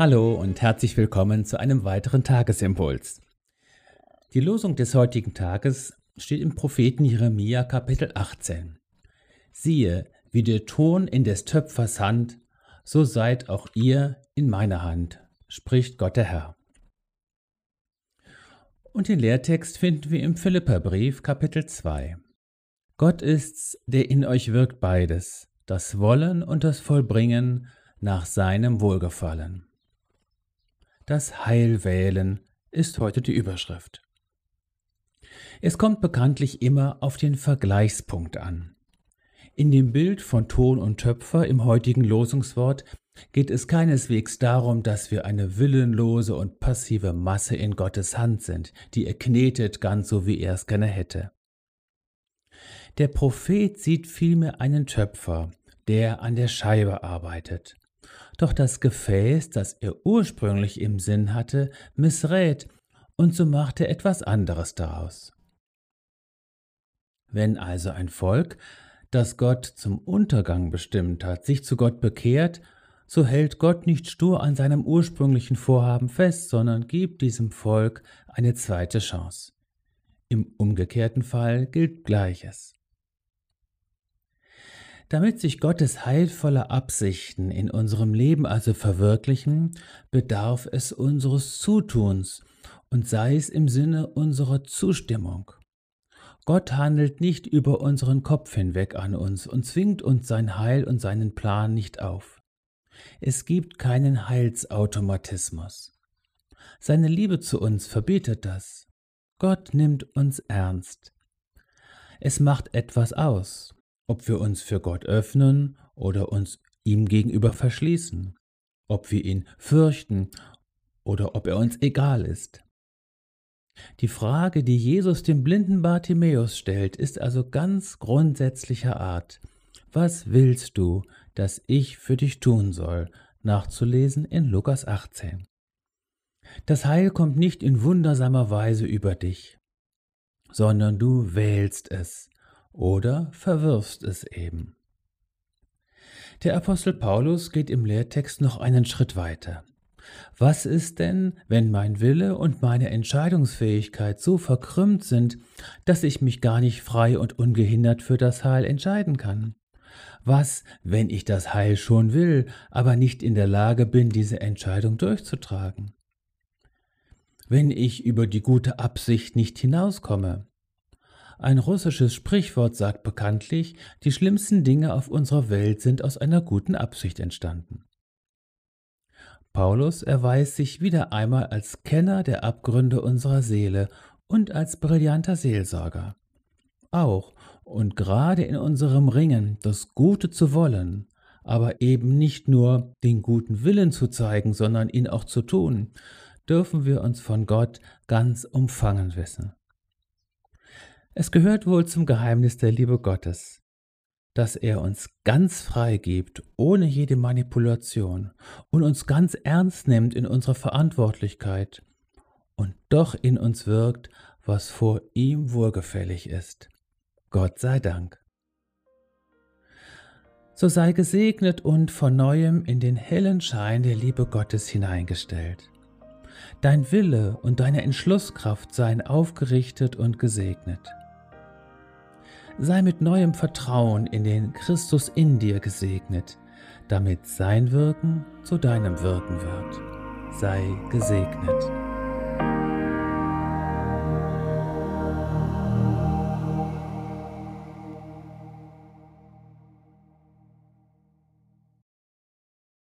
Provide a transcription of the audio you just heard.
Hallo und herzlich willkommen zu einem weiteren Tagesimpuls. Die Losung des heutigen Tages steht im Propheten Jeremia Kapitel 18. Siehe, wie der Ton in des Töpfers Hand, so seid auch ihr in meiner Hand, spricht Gott der Herr. Und den Lehrtext finden wir im Philipperbrief Kapitel 2. Gott ist's, der in euch wirkt beides, das Wollen und das Vollbringen nach seinem Wohlgefallen. Das Heil wählen ist heute die Überschrift. Es kommt bekanntlich immer auf den Vergleichspunkt an. In dem Bild von Ton und Töpfer im heutigen Losungswort geht es keineswegs darum, dass wir eine willenlose und passive Masse in Gottes Hand sind, die er knetet ganz so, wie er es gerne hätte. Der Prophet sieht vielmehr einen Töpfer, der an der Scheibe arbeitet. Doch das Gefäß, das er ursprünglich im Sinn hatte, missrät, und so macht er etwas anderes daraus. Wenn also ein Volk, das Gott zum Untergang bestimmt hat, sich zu Gott bekehrt, so hält Gott nicht stur an seinem ursprünglichen Vorhaben fest, sondern gibt diesem Volk eine zweite Chance. Im umgekehrten Fall gilt Gleiches. Damit sich Gottes heilvolle Absichten in unserem Leben also verwirklichen, bedarf es unseres Zutuns und sei es im Sinne unserer Zustimmung. Gott handelt nicht über unseren Kopf hinweg an uns und zwingt uns sein Heil und seinen Plan nicht auf. Es gibt keinen Heilsautomatismus. Seine Liebe zu uns verbietet das. Gott nimmt uns ernst. Es macht etwas aus, ob wir uns für Gott öffnen oder uns ihm gegenüber verschließen, ob wir ihn fürchten oder ob er uns egal ist. Die Frage, die Jesus dem blinden Bartimäus stellt, ist also ganz grundsätzlicher Art. Was willst du, dass ich für dich tun soll? Nachzulesen in Lukas 18. Das Heil kommt nicht in wundersamer Weise über dich, sondern du wählst es oder verwirfst es eben. Der Apostel Paulus geht im Lehrtext noch einen Schritt weiter. Was ist denn, wenn mein Wille und meine Entscheidungsfähigkeit so verkrümmt sind, dass ich mich gar nicht frei und ungehindert für das Heil entscheiden kann? Was, wenn ich das Heil schon will, aber nicht in der Lage bin, diese Entscheidung durchzutragen? Wenn ich über die gute Absicht nicht hinauskomme? Ein russisches Sprichwort sagt bekanntlich, die schlimmsten Dinge auf unserer Welt sind aus einer guten Absicht entstanden. Paulus erweist sich wieder einmal als Kenner der Abgründe unserer Seele und als brillanter Seelsorger. Auch und gerade in unserem Ringen, das Gute zu wollen, aber eben nicht nur den guten Willen zu zeigen, sondern ihn auch zu tun, dürfen wir uns von Gott ganz umfangen wissen. Es gehört wohl zum Geheimnis der Liebe Gottes, dass er uns ganz frei gibt, ohne jede Manipulation und uns ganz ernst nimmt in unserer Verantwortlichkeit und doch in uns wirkt, was vor ihm wohlgefällig ist. Gott sei Dank. So sei gesegnet und von neuem in den hellen Schein der Liebe Gottes hineingestellt. Dein Wille und deine Entschlusskraft seien aufgerichtet und gesegnet sei mit neuem Vertrauen in den Christus in dir gesegnet, damit sein Wirken zu deinem Wirken wird. Sei gesegnet.